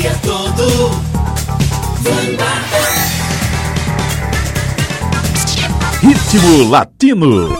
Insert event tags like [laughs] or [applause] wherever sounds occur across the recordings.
dia todo. Ritmo Latino.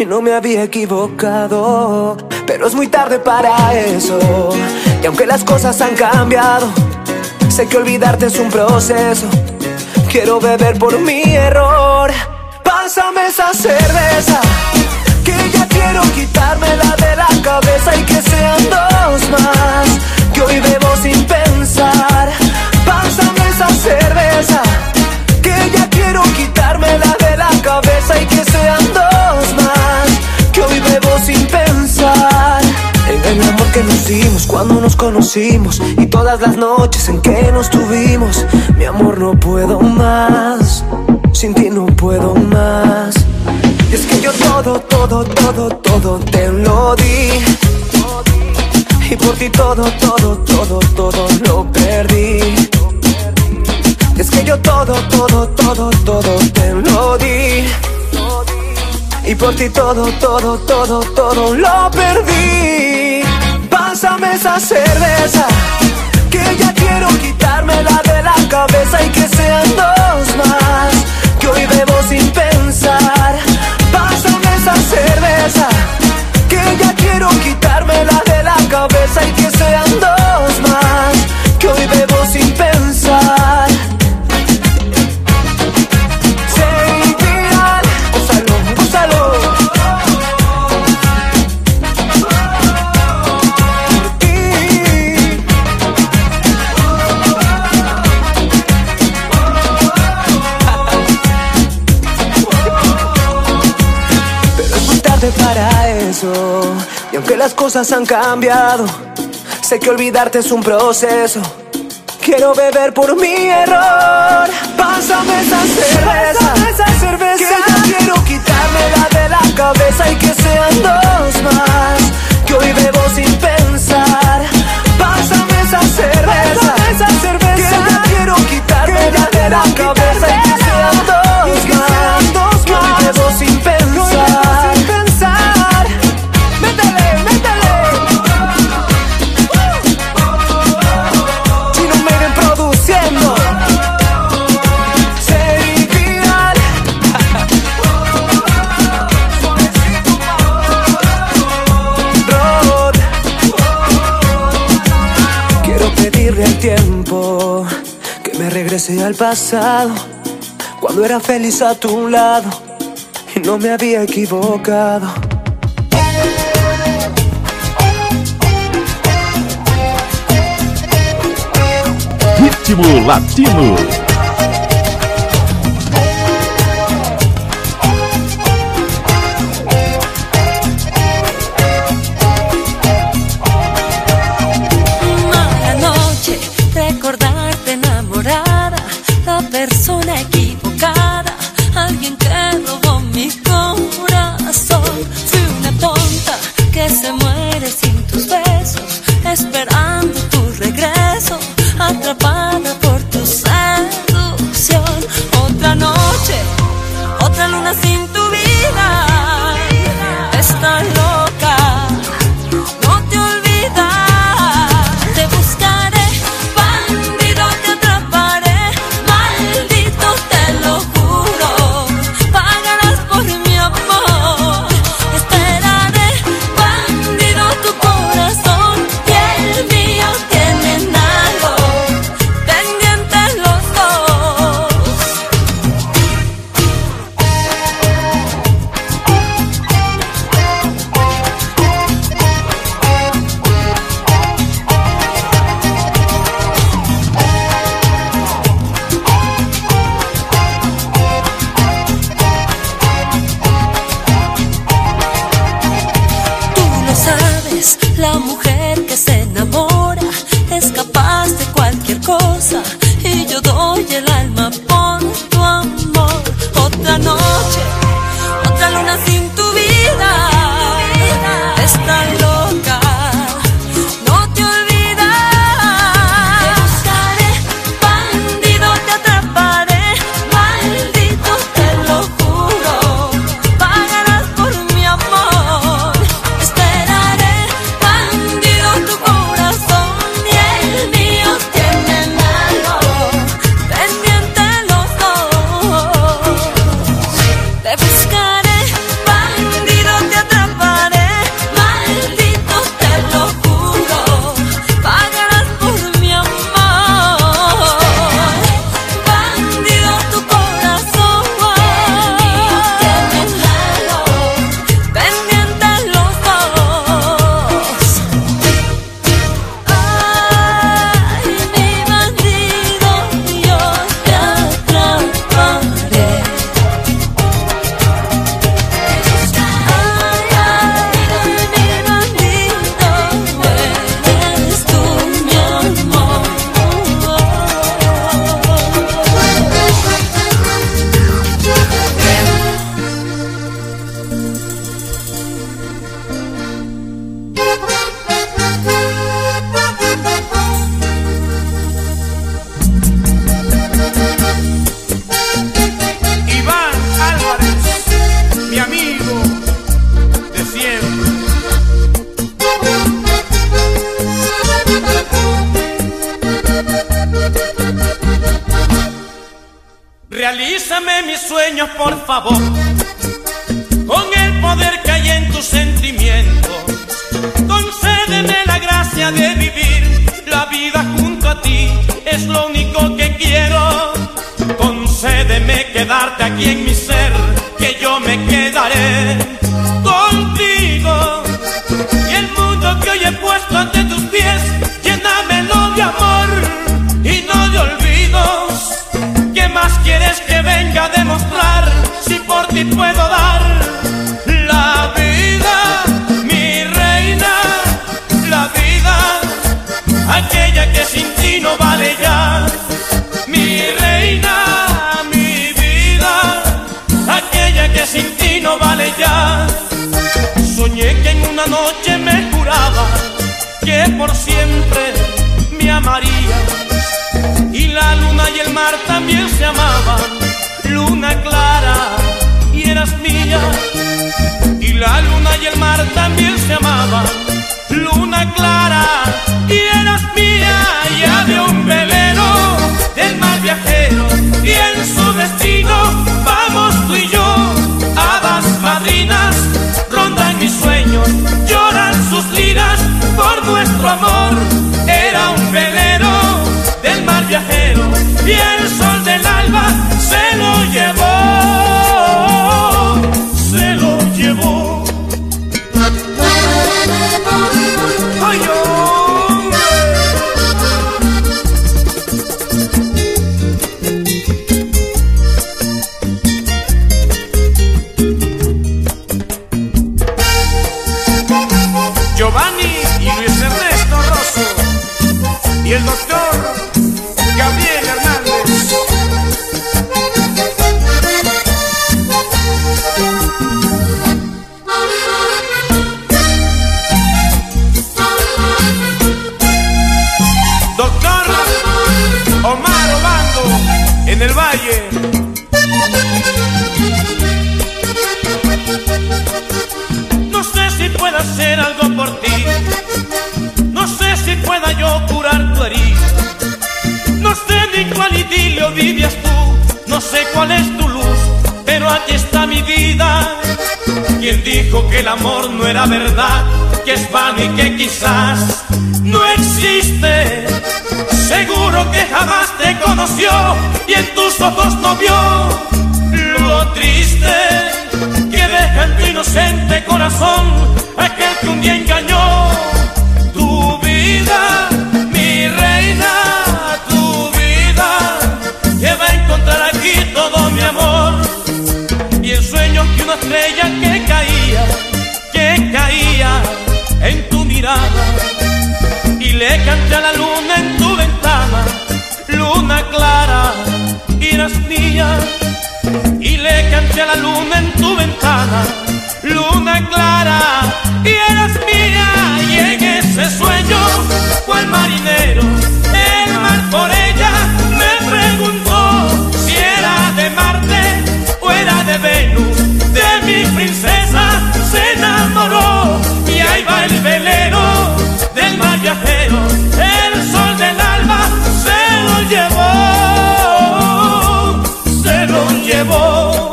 y no me había equivocado. Pero es muy tarde para eso, y aunque las cosas han cambiado, sé que olvidarte es un proceso. Quiero beber por mi error. Pásame esa cerveza, que ya quiero quitármela de la cabeza y que sean dos más, que hoy bebo sin pensar. Pásame esa cerveza quiero quitármela de la cabeza que nos dimos cuando nos conocimos y todas las noches en que nos tuvimos. Mi amor, no puedo más. Sin ti no puedo más. Y es que yo todo todo, todo, todo, te lo di. Y por ti todo, todo, todo, todo lo perdí. Es que yo todo, todo, todo, todo te lo di. Y por ti todo, todo, todo, todo lo perdí. Pásame esa cerveza, que ya quiero quitármela de la cabeza y que sean dos más. Que hoy bebo sin pensar. Pásame esa cerveza, que ya quiero quitármela de la cabeza y que sean dos más. Que hoy bebo sin pensar. Cosas han cambiado, sé que olvidarte es un proceso. Quiero beber por mi error. Pásame esa cerveza, esa cerveza. Que ya quiero quitármela de la cabeza y que sean dos más. Que hoy bebo sin pensar. Pásame esa cerveza, esa cerveza. Que ya quiero quitármela de la cabeza y que sean dos más. Que hoy bebo sin pensar. Regrese al pasado, cuando era feliz a tu lado y no me había equivocado. Ritmo Latino. Que se que por siempre me amaría y la luna y el mar también se amaban, luna clara y eras mía. Y la luna y el mar también se amaban, luna clara y eras mía. Y había un velero del mar viajero y en su nuestro amor. Era un velero del mar viajero y el sol Dijo que el amor no era verdad, que es vano y que quizás no existe. Seguro que jamás te conoció y en tus ojos no vio lo triste que deja en tu inocente corazón aquel que un día engañó clara, eras mía y le canté a la luna en tu ventana, luna clara, y eras mía, y en ese sueño, cual marinero, el mar por ella me preguntó si era de Marte o era de Venus, de mi princesa se enamoró, y ahí va el velero del mar viajero, levou.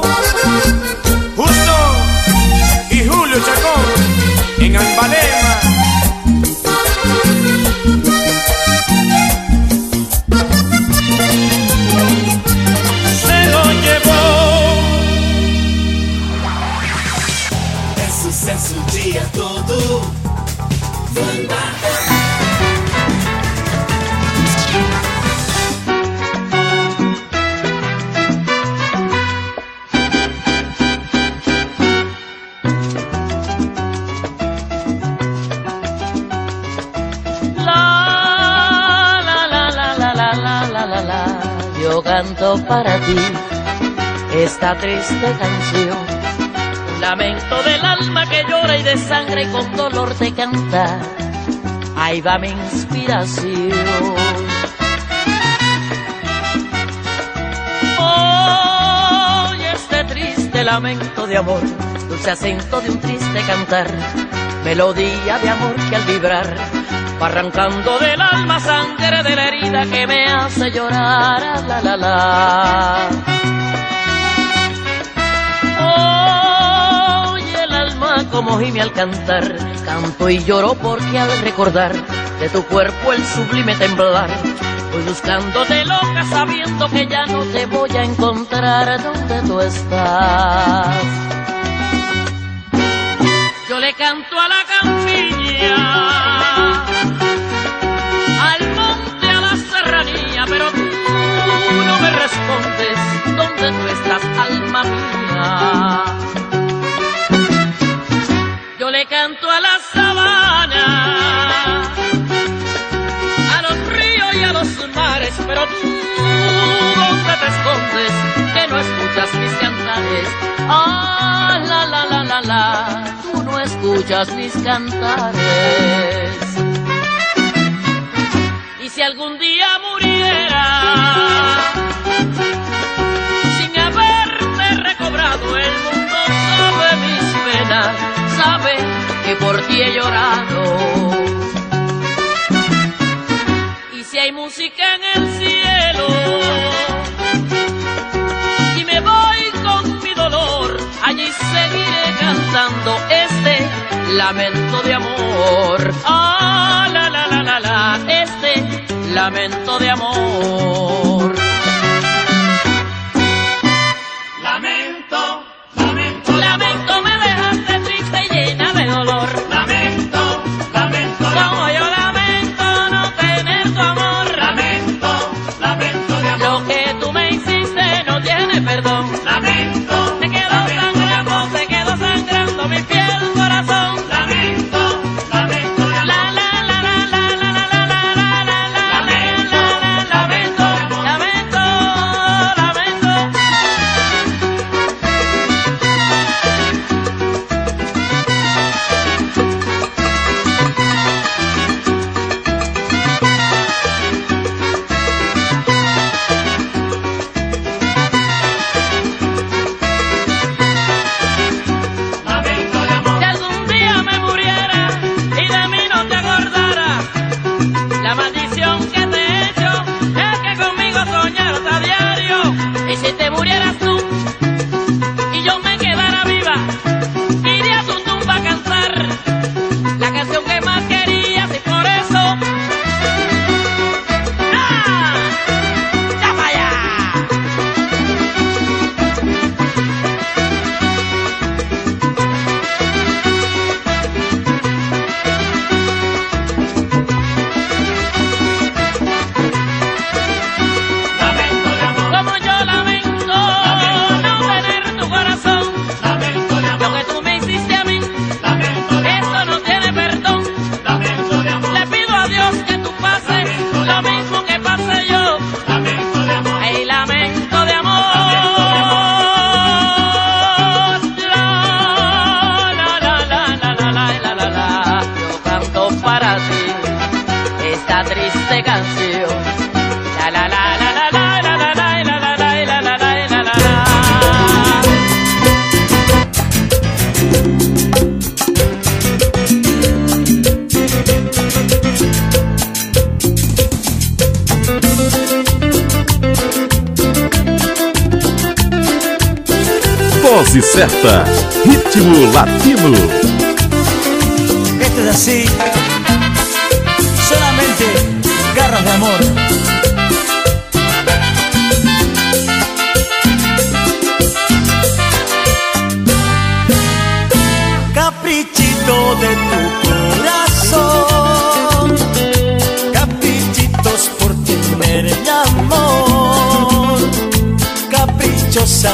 Triste canción. Lamento del alma que llora y de sangre y con dolor de cantar. Ahí va mi inspiración. Hoy este triste lamento de amor, dulce acento de un triste cantar, melodía de amor que al vibrar va arrancando del alma sangre de la herida que me hace llorar, ah, la la la. Como gime al cantar. Canto y lloro porque al recordar de tu cuerpo el sublime temblar. Voy buscándote loca sabiendo que ya no te voy a encontrar donde tú estás. Yo le canto a la campiña, al monte, a la serranía, pero tú no me respondes donde tú estás, alma mía. Le canto a la sabana, a los ríos y a los mares, pero tú dónde te escondes que no escuchas mis cantares. Ah, la la la la la, tú no escuchas mis cantares. Y si algún día muriera sin haberte recobrado el mundo sabe mis penas, que por ti he llorado. Y si hay música en el cielo y me voy con mi dolor, allí seguiré cantando este lamento de amor. Ah, la la la la la, este lamento de amor. aconteceu. Lá, lá, lá, lá, lá, lá. dose certa. Ritmo latino. Esto es así. Solamente garras de amor. Caprichito de tu corazón. Caprichitos por tener el amor. Caprichosa,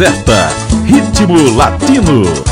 certa. Ritmo latino.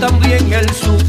También el sufrimiento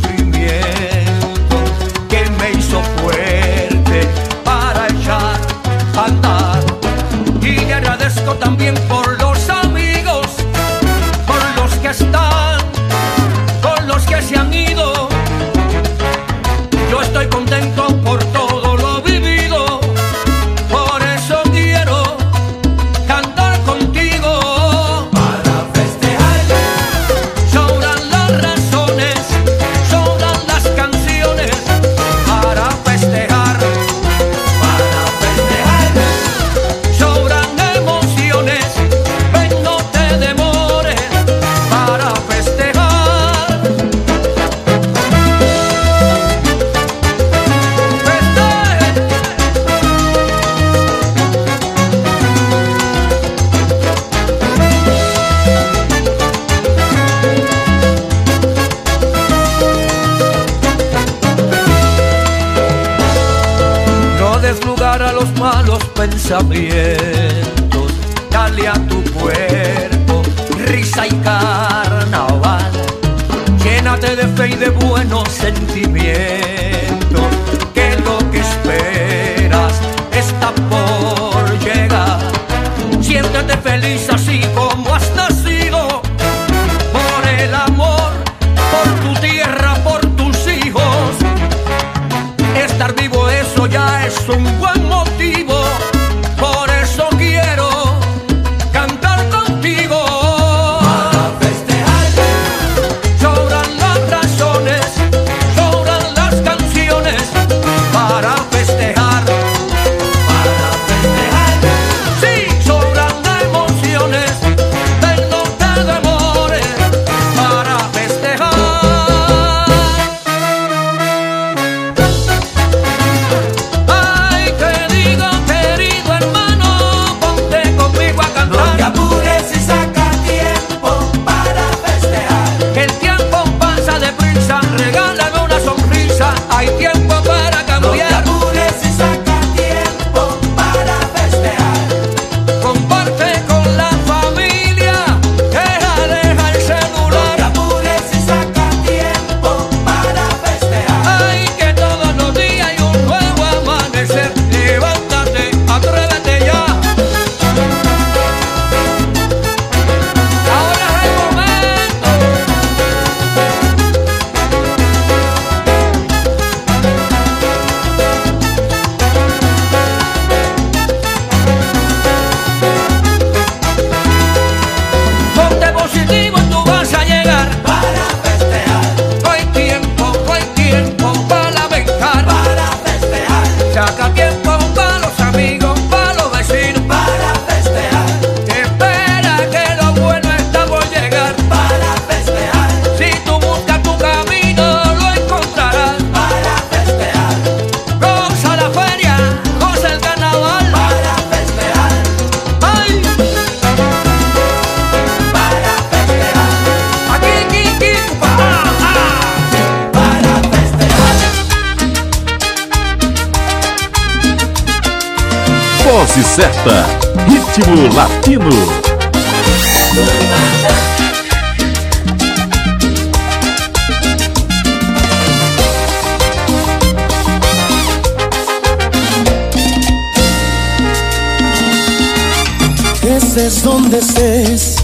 Estés donde estés,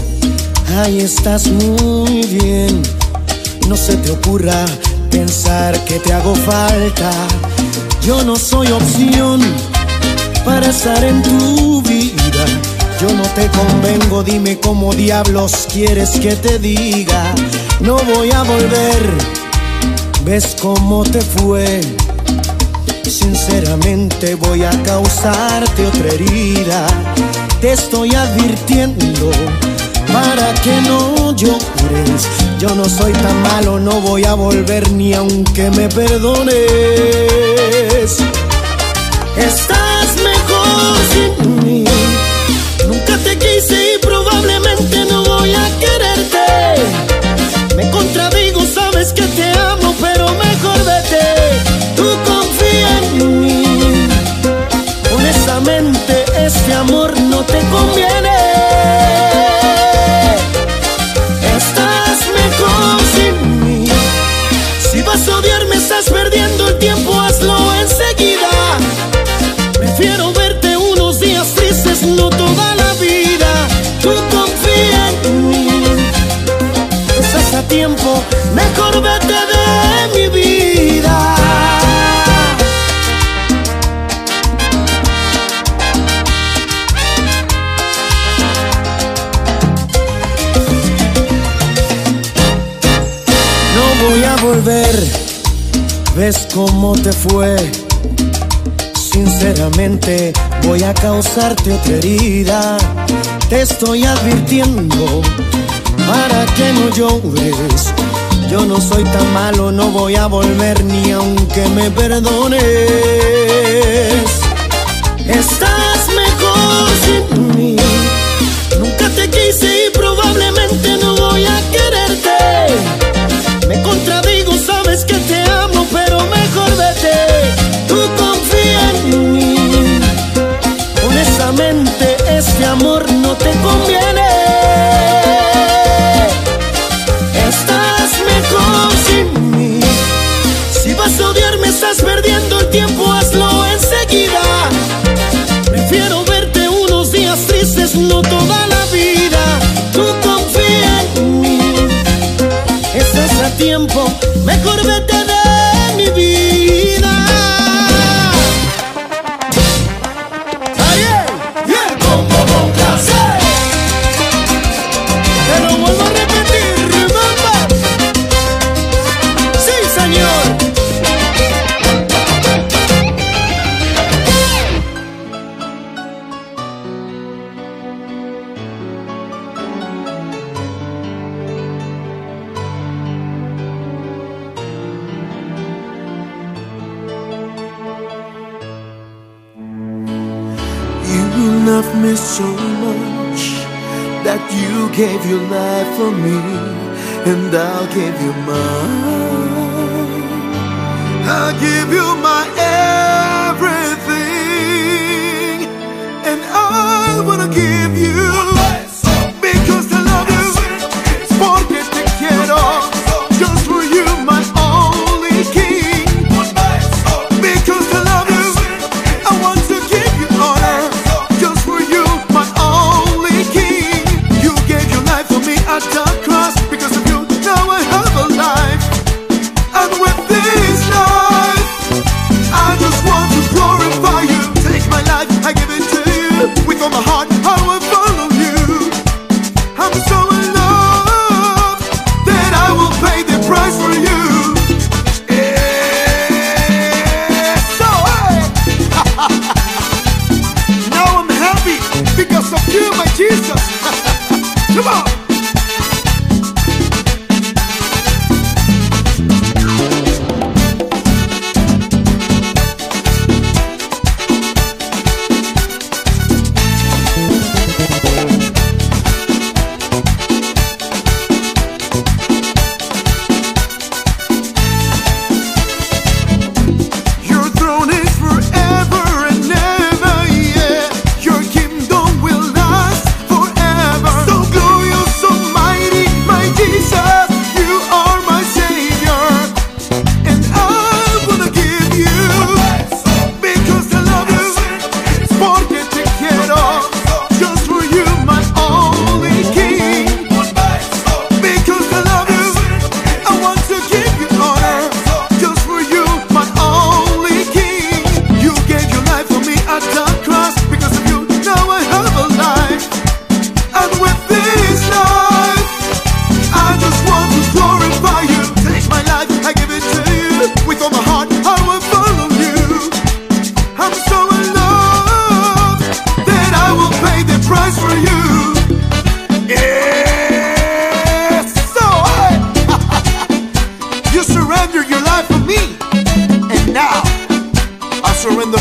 ahí estás muy bien. No se te ocurra pensar que te hago falta. Yo no soy opción para estar en tu vida. Yo no te convengo, dime cómo diablos quieres que te diga. No voy a volver, ves cómo te fue. Sinceramente voy a causarte otra herida. Te estoy advirtiendo para que no llores. Yo no soy tan malo, no voy a volver ni aunque me perdones. Estás mejor sin mí. Mejor vete de mi vida. No voy a volver, ves cómo te fue. Sinceramente voy a causarte otra herida. Te estoy advirtiendo para que no llores. Yo no soy tan malo, no voy a volver ni aunque me perdones. Estás mejor sin mí. Nunca te quise y probablemente no voy a quererte. Me contradigo, sabes que te amo, pero mejor vete. Tú confía en mí. Honestamente, este amor no te conviene. Mejor give your life for me, and I'll give you mine. I'll give you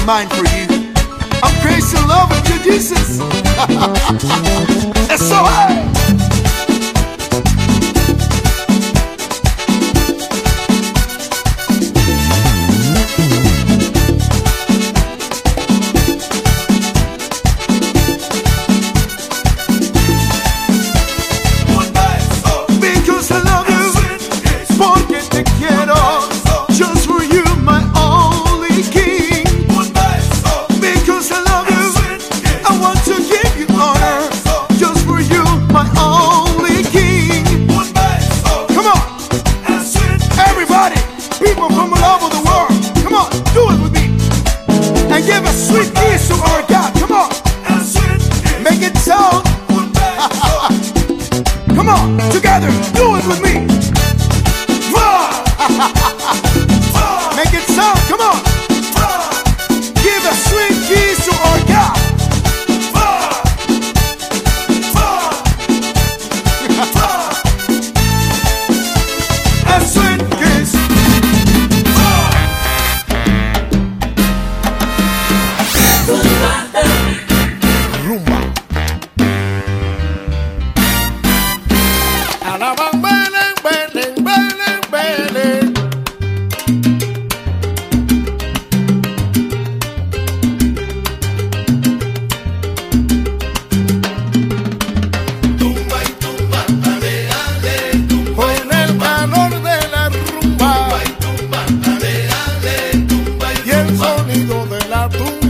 mine for you. I'm crazy in love with Jesus. [laughs]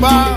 rumba.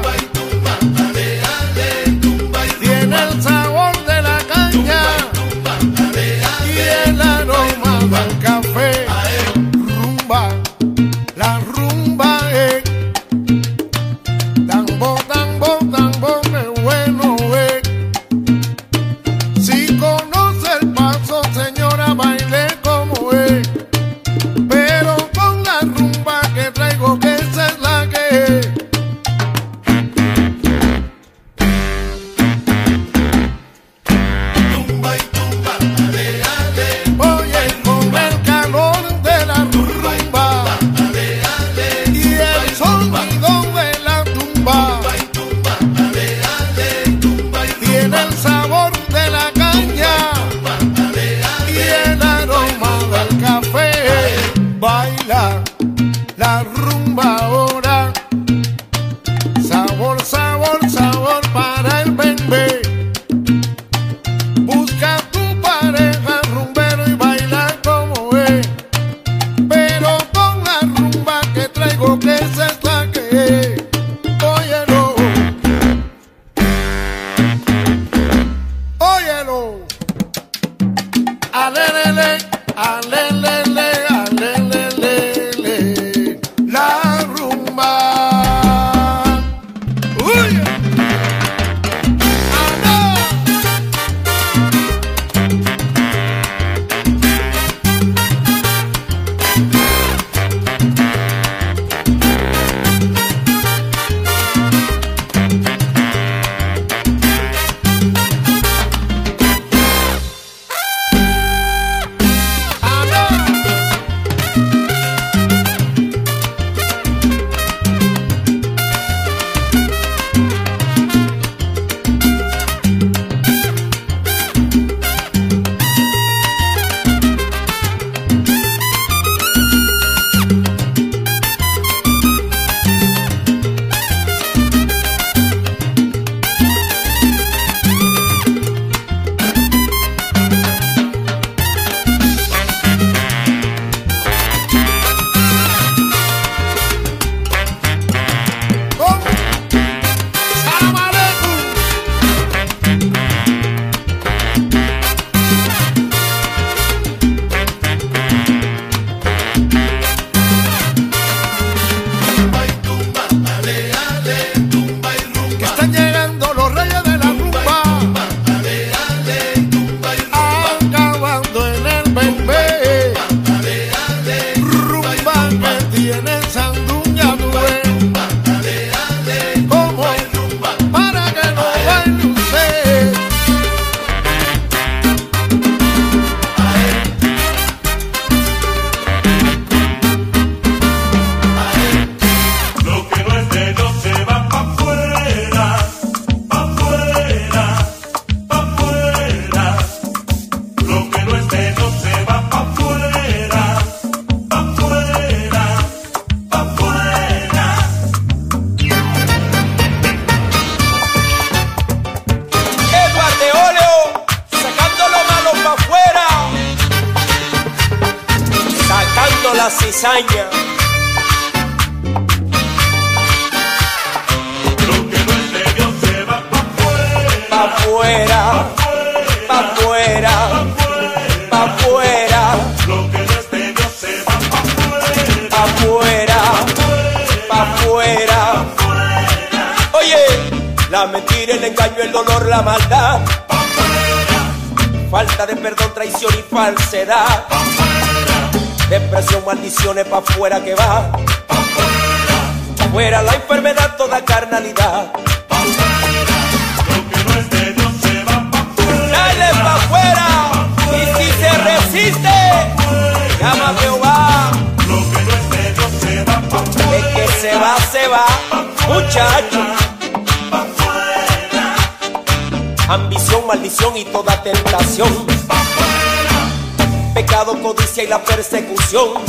Afuera, pa' afuera, pa' afuera. Lo que no es de Dios se va pa' afuera, pa' afuera. Oye, la mentira, el engaño, el dolor, la maldad. Falta de perdón, traición y falsedad. Depresión, maldiciones pa' afuera que va. Fuera la enfermedad, toda carnalidad. Se resiste, llama a Jehová. Es que se va, se va, muchacho. Ambición, maldición y toda tentación. Pecado, codicia y la persecución.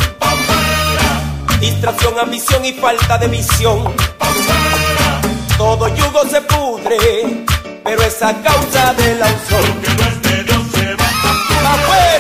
Distracción, ambición y falta de visión. Todo yugo se pudre, pero es a causa de la unción. Pa' afuera,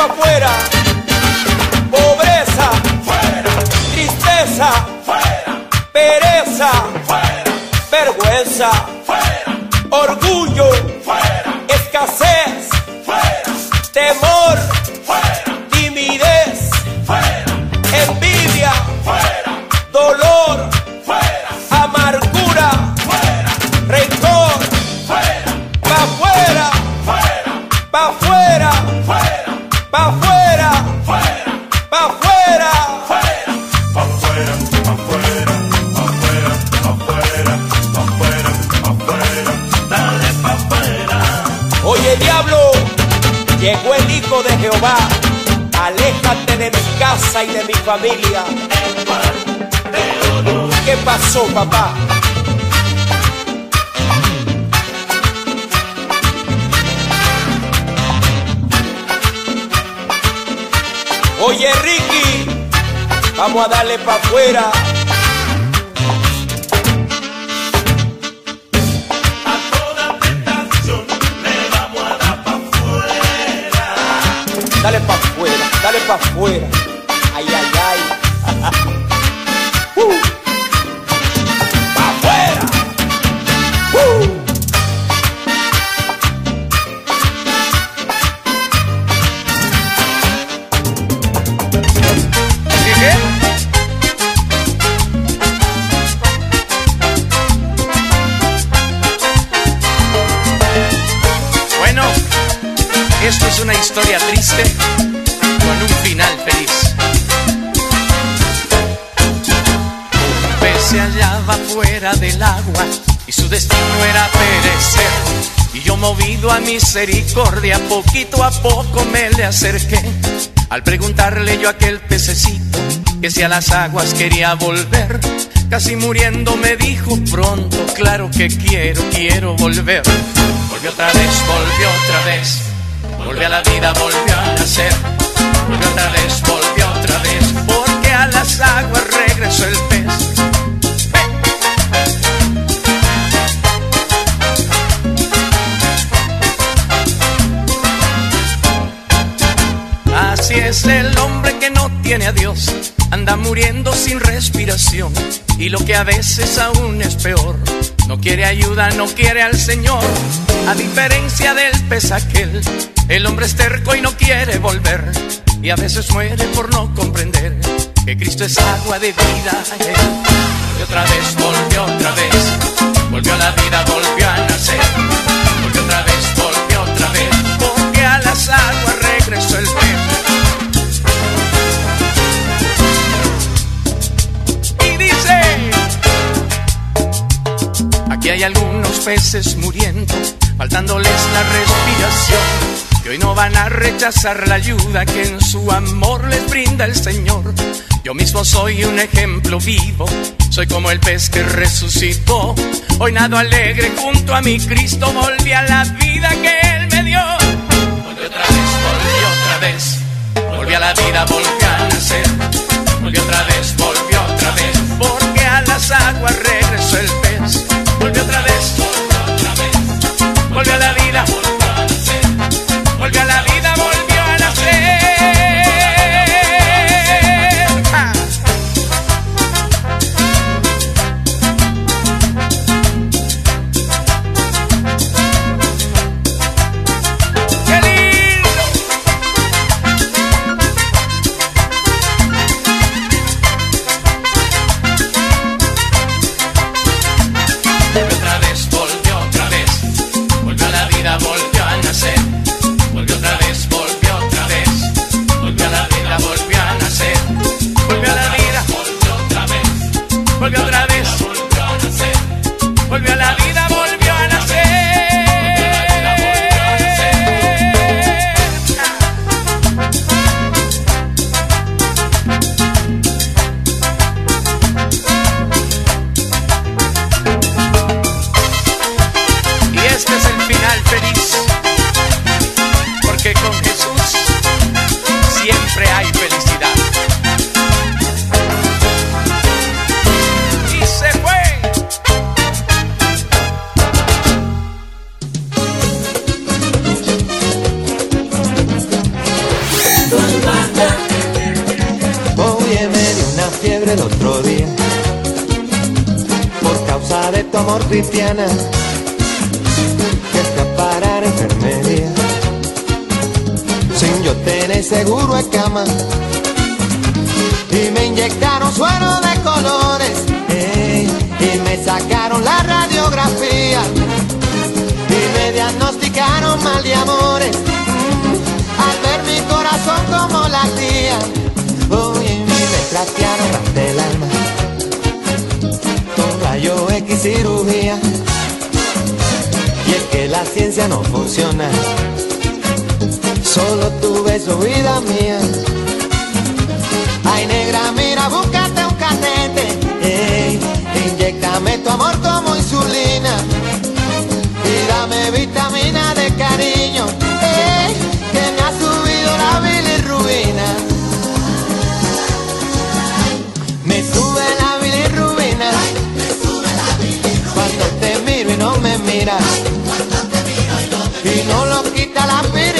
para afuera. Pobreza, fuera. Tristeza, fuera. Pereza, fuera. Vergüenza, familia. ¿Qué pasó, papá? Oye, Ricky, vamos a darle pa' afuera. Dale pa' afuera, dale pa' afuera. Y su destino era perecer. Y yo movido a misericordia, poquito a poco me le acerqué. Al preguntarle yo a aquel pececito que si a las aguas quería volver, casi muriendo me dijo pronto, claro que quiero, quiero volver. Volvió otra vez, volvió otra vez, volvió a la vida, volvió a nacer. Volvió otra vez, volvió otra vez, porque a las aguas regresó el pez. Es el hombre que no tiene a Dios, anda muriendo sin respiración. Y lo que a veces aún es peor, no quiere ayuda, no quiere al Señor. A diferencia del pez aquel, el hombre es terco y no quiere volver. Y a veces muere por no comprender que Cristo es agua de vida. Y otra vez, volvió otra vez, volvió a la vida, volvió a nacer. Volvió otra vez, volvió otra vez, porque a las aguas regresó el hay algunos peces muriendo, faltándoles la respiración. Que hoy no van a rechazar la ayuda que en su amor les brinda el Señor. Yo mismo soy un ejemplo vivo, soy como el pez que resucitó. Hoy nado alegre junto a mi Cristo, volví a la vida que Él me dio. Volví otra vez, volví otra vez, volví a la vida, volví a nacer. Volví otra vez, volví otra vez, porque a las aguas regresó el pez. no funciona. Solo tu beso, vida mía. Ay, negra, mira, búscate un catete. Inyectame tu amor como insulina. Y dame vitamina de cariño. Que me ha subido la bilirrubina. Me sube la bilirrubina. Cuando te miro y no me miras y no lo quita la mire.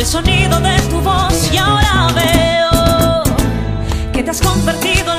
el sonido de tu voz y ahora veo que te has convertido